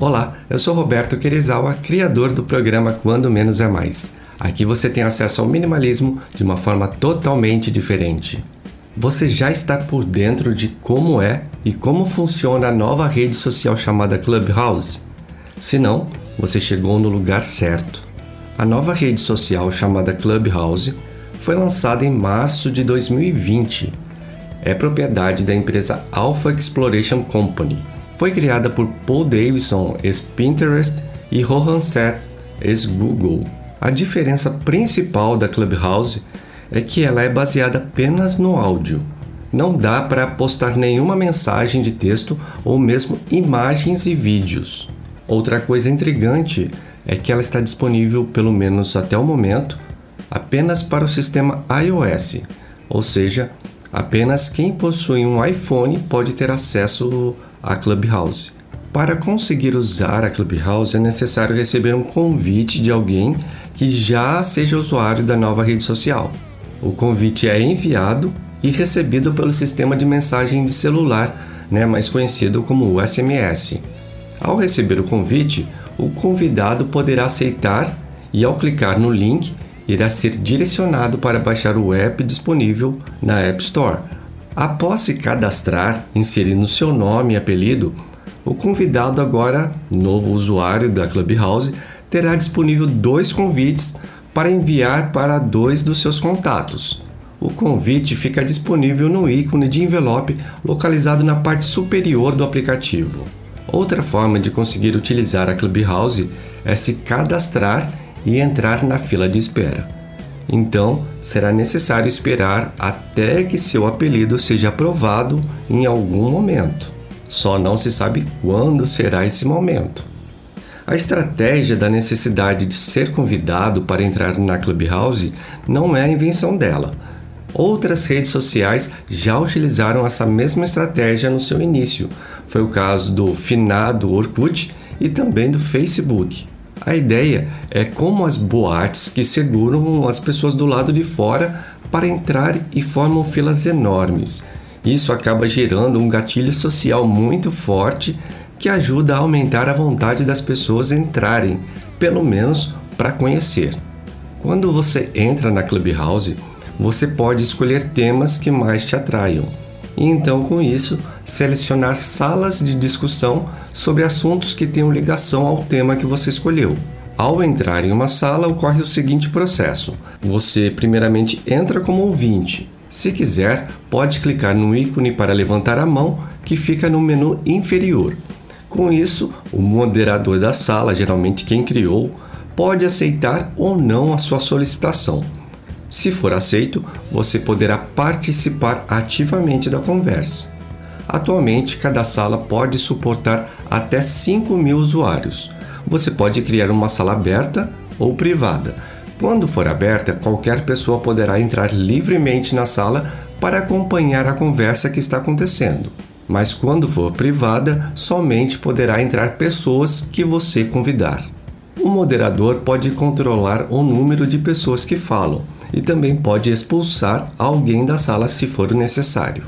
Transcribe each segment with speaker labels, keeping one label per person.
Speaker 1: Olá, eu sou Roberto Querezawa, criador do programa Quando Menos é Mais. Aqui você tem acesso ao minimalismo de uma forma totalmente diferente. Você já está por dentro de como é e como funciona a nova rede social chamada Clubhouse? Se não, você chegou no lugar certo. A nova rede social chamada Clubhouse foi lançada em março de 2020. É propriedade da empresa Alpha Exploration Company foi criada por Paul Davidson, ex-Pinterest, e Rohan Seth, ex-Google. A diferença principal da Clubhouse é que ela é baseada apenas no áudio. Não dá para postar nenhuma mensagem de texto ou mesmo imagens e vídeos. Outra coisa intrigante é que ela está disponível, pelo menos até o momento, apenas para o sistema iOS, ou seja, apenas quem possui um iPhone pode ter acesso a Clubhouse. Para conseguir usar a Clubhouse é necessário receber um convite de alguém que já seja usuário da nova rede social. O convite é enviado e recebido pelo sistema de mensagem de celular, né, mais conhecido como SMS. Ao receber o convite, o convidado poderá aceitar e, ao clicar no link, irá ser direcionado para baixar o app disponível na App Store Após se cadastrar, inserindo seu nome e apelido, o convidado agora, novo usuário da Clubhouse, terá disponível dois convites para enviar para dois dos seus contatos. O convite fica disponível no ícone de envelope localizado na parte superior do aplicativo. Outra forma de conseguir utilizar a Clubhouse é se cadastrar e entrar na fila de espera. Então, será necessário esperar até que seu apelido seja aprovado em algum momento. Só não se sabe quando será esse momento. A estratégia da necessidade de ser convidado para entrar na Clubhouse não é a invenção dela. Outras redes sociais já utilizaram essa mesma estratégia no seu início. Foi o caso do finado Orkut e também do Facebook. A ideia é como as boates que seguram as pessoas do lado de fora para entrar e formam filas enormes. Isso acaba gerando um gatilho social muito forte que ajuda a aumentar a vontade das pessoas entrarem, pelo menos para conhecer. Quando você entra na Clubhouse, você pode escolher temas que mais te atraiam e então, com isso, selecionar salas de discussão sobre assuntos que tenham ligação ao tema que você escolheu. Ao entrar em uma sala, ocorre o seguinte processo: você, primeiramente, entra como ouvinte. Se quiser, pode clicar no ícone para levantar a mão que fica no menu inferior. Com isso, o moderador da sala, geralmente quem criou, pode aceitar ou não a sua solicitação. Se for aceito, você poderá participar ativamente da conversa. Atualmente, cada sala pode suportar até 5 mil usuários. Você pode criar uma sala aberta ou privada. Quando for aberta, qualquer pessoa poderá entrar livremente na sala para acompanhar a conversa que está acontecendo. Mas quando for privada, somente poderá entrar pessoas que você convidar. O moderador pode controlar o número de pessoas que falam e também pode expulsar alguém da sala se for necessário.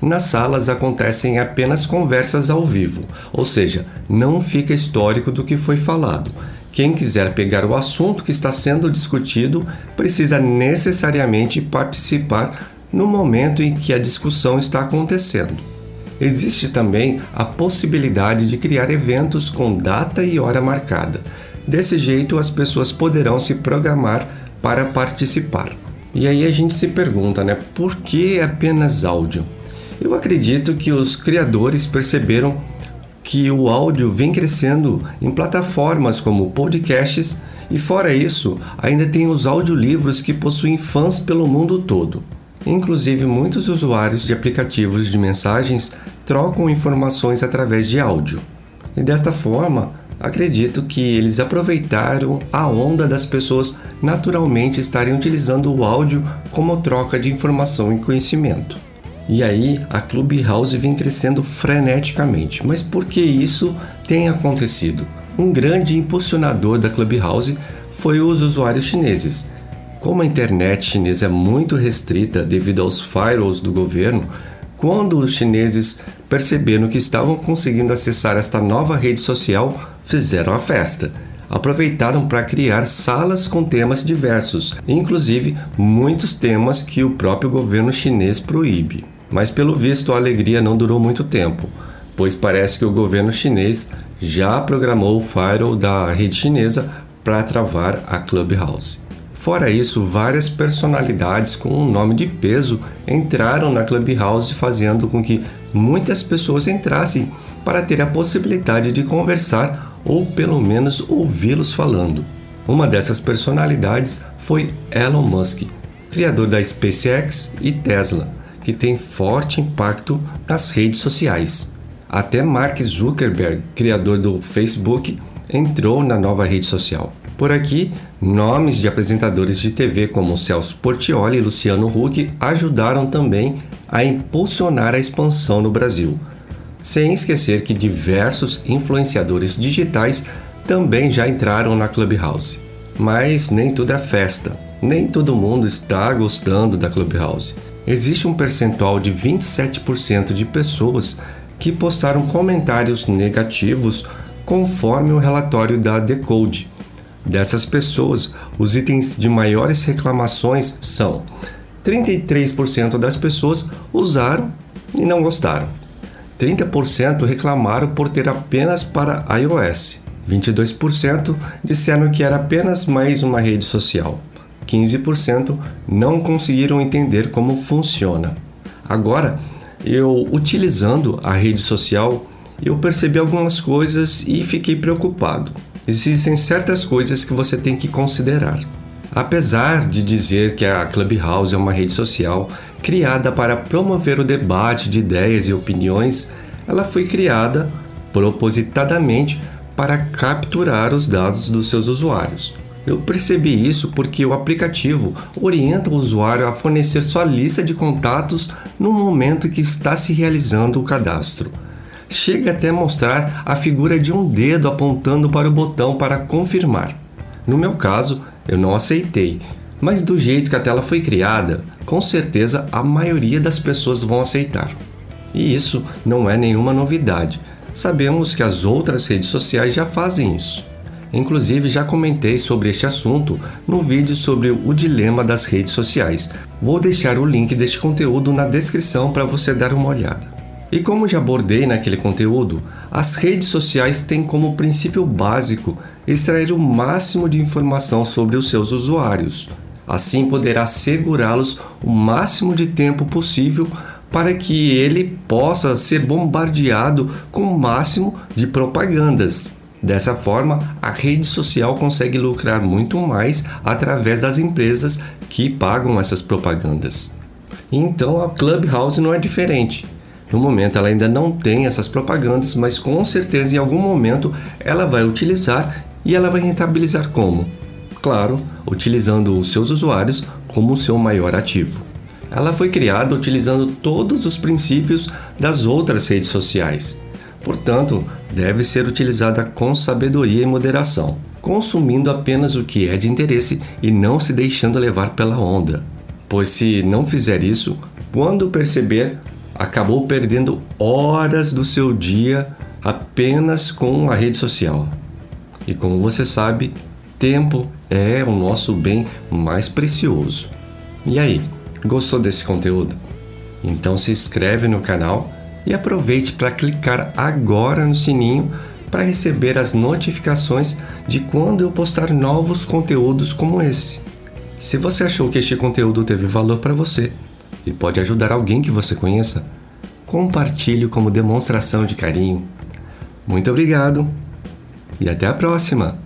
Speaker 1: Nas salas acontecem apenas conversas ao vivo, ou seja, não fica histórico do que foi falado. Quem quiser pegar o assunto que está sendo discutido precisa necessariamente participar no momento em que a discussão está acontecendo. Existe também a possibilidade de criar eventos com data e hora marcada. Desse jeito, as pessoas poderão se programar para participar. E aí a gente se pergunta, né, por que apenas áudio? Eu acredito que os criadores perceberam que o áudio vem crescendo em plataformas como podcasts e fora isso, ainda tem os audiolivros que possuem fãs pelo mundo todo. Inclusive, muitos usuários de aplicativos de mensagens trocam informações através de áudio. E desta forma, Acredito que eles aproveitaram a onda das pessoas naturalmente estarem utilizando o áudio como troca de informação e conhecimento. E aí a Clubhouse vem crescendo freneticamente. Mas por que isso tem acontecido? Um grande impulsionador da Clubhouse foi os usuários chineses. Como a internet chinesa é muito restrita devido aos firewalls do governo, quando os chineses perceberam que estavam conseguindo acessar esta nova rede social fizeram a festa. Aproveitaram para criar salas com temas diversos, inclusive muitos temas que o próprio governo chinês proíbe. Mas pelo visto a alegria não durou muito tempo, pois parece que o governo chinês já programou o firewall da rede chinesa para travar a Clubhouse. Fora isso, várias personalidades com um nome de peso entraram na Clubhouse, fazendo com que muitas pessoas entrassem para ter a possibilidade de conversar ou pelo menos ouvi-los falando. Uma dessas personalidades foi Elon Musk, criador da SpaceX e Tesla, que tem forte impacto nas redes sociais. Até Mark Zuckerberg, criador do Facebook, entrou na nova rede social. Por aqui, nomes de apresentadores de TV como Celso Portioli e Luciano Huck ajudaram também a impulsionar a expansão no Brasil. Sem esquecer que diversos influenciadores digitais também já entraram na Clubhouse. Mas nem tudo é festa, nem todo mundo está gostando da Clubhouse. Existe um percentual de 27% de pessoas que postaram comentários negativos conforme o relatório da Decode, Dessas pessoas, os itens de maiores reclamações são: 33% das pessoas usaram e não gostaram. 30% reclamaram por ter apenas para iOS. 22% disseram que era apenas mais uma rede social. 15% não conseguiram entender como funciona. Agora, eu utilizando a rede social, eu percebi algumas coisas e fiquei preocupado existem certas coisas que você tem que considerar. Apesar de dizer que a Clubhouse é uma rede social criada para promover o debate de ideias e opiniões, ela foi criada propositadamente para capturar os dados dos seus usuários. Eu percebi isso porque o aplicativo orienta o usuário a fornecer sua lista de contatos no momento que está se realizando o cadastro chega até mostrar a figura de um dedo apontando para o botão para confirmar. No meu caso, eu não aceitei, mas do jeito que a tela foi criada, com certeza a maioria das pessoas vão aceitar. E isso não é nenhuma novidade. Sabemos que as outras redes sociais já fazem isso. Inclusive, já comentei sobre este assunto no vídeo sobre o dilema das redes sociais. Vou deixar o link deste conteúdo na descrição para você dar uma olhada. E como já abordei naquele conteúdo, as redes sociais têm como princípio básico extrair o máximo de informação sobre os seus usuários. Assim poderá segurá-los o máximo de tempo possível para que ele possa ser bombardeado com o máximo de propagandas. Dessa forma, a rede social consegue lucrar muito mais através das empresas que pagam essas propagandas. Então a Clubhouse não é diferente. No momento ela ainda não tem essas propagandas, mas com certeza em algum momento ela vai utilizar e ela vai rentabilizar como? Claro, utilizando os seus usuários como seu maior ativo. Ela foi criada utilizando todos os princípios das outras redes sociais. Portanto, deve ser utilizada com sabedoria e moderação, consumindo apenas o que é de interesse e não se deixando levar pela onda. Pois se não fizer isso, quando perceber, acabou perdendo horas do seu dia apenas com a rede social. E como você sabe, tempo é o nosso bem mais precioso. E aí, gostou desse conteúdo? Então se inscreve no canal e aproveite para clicar agora no sininho para receber as notificações de quando eu postar novos conteúdos como esse. Se você achou que este conteúdo teve valor para você, e pode ajudar alguém que você conheça, compartilhe como demonstração de carinho. Muito obrigado e até a próxima!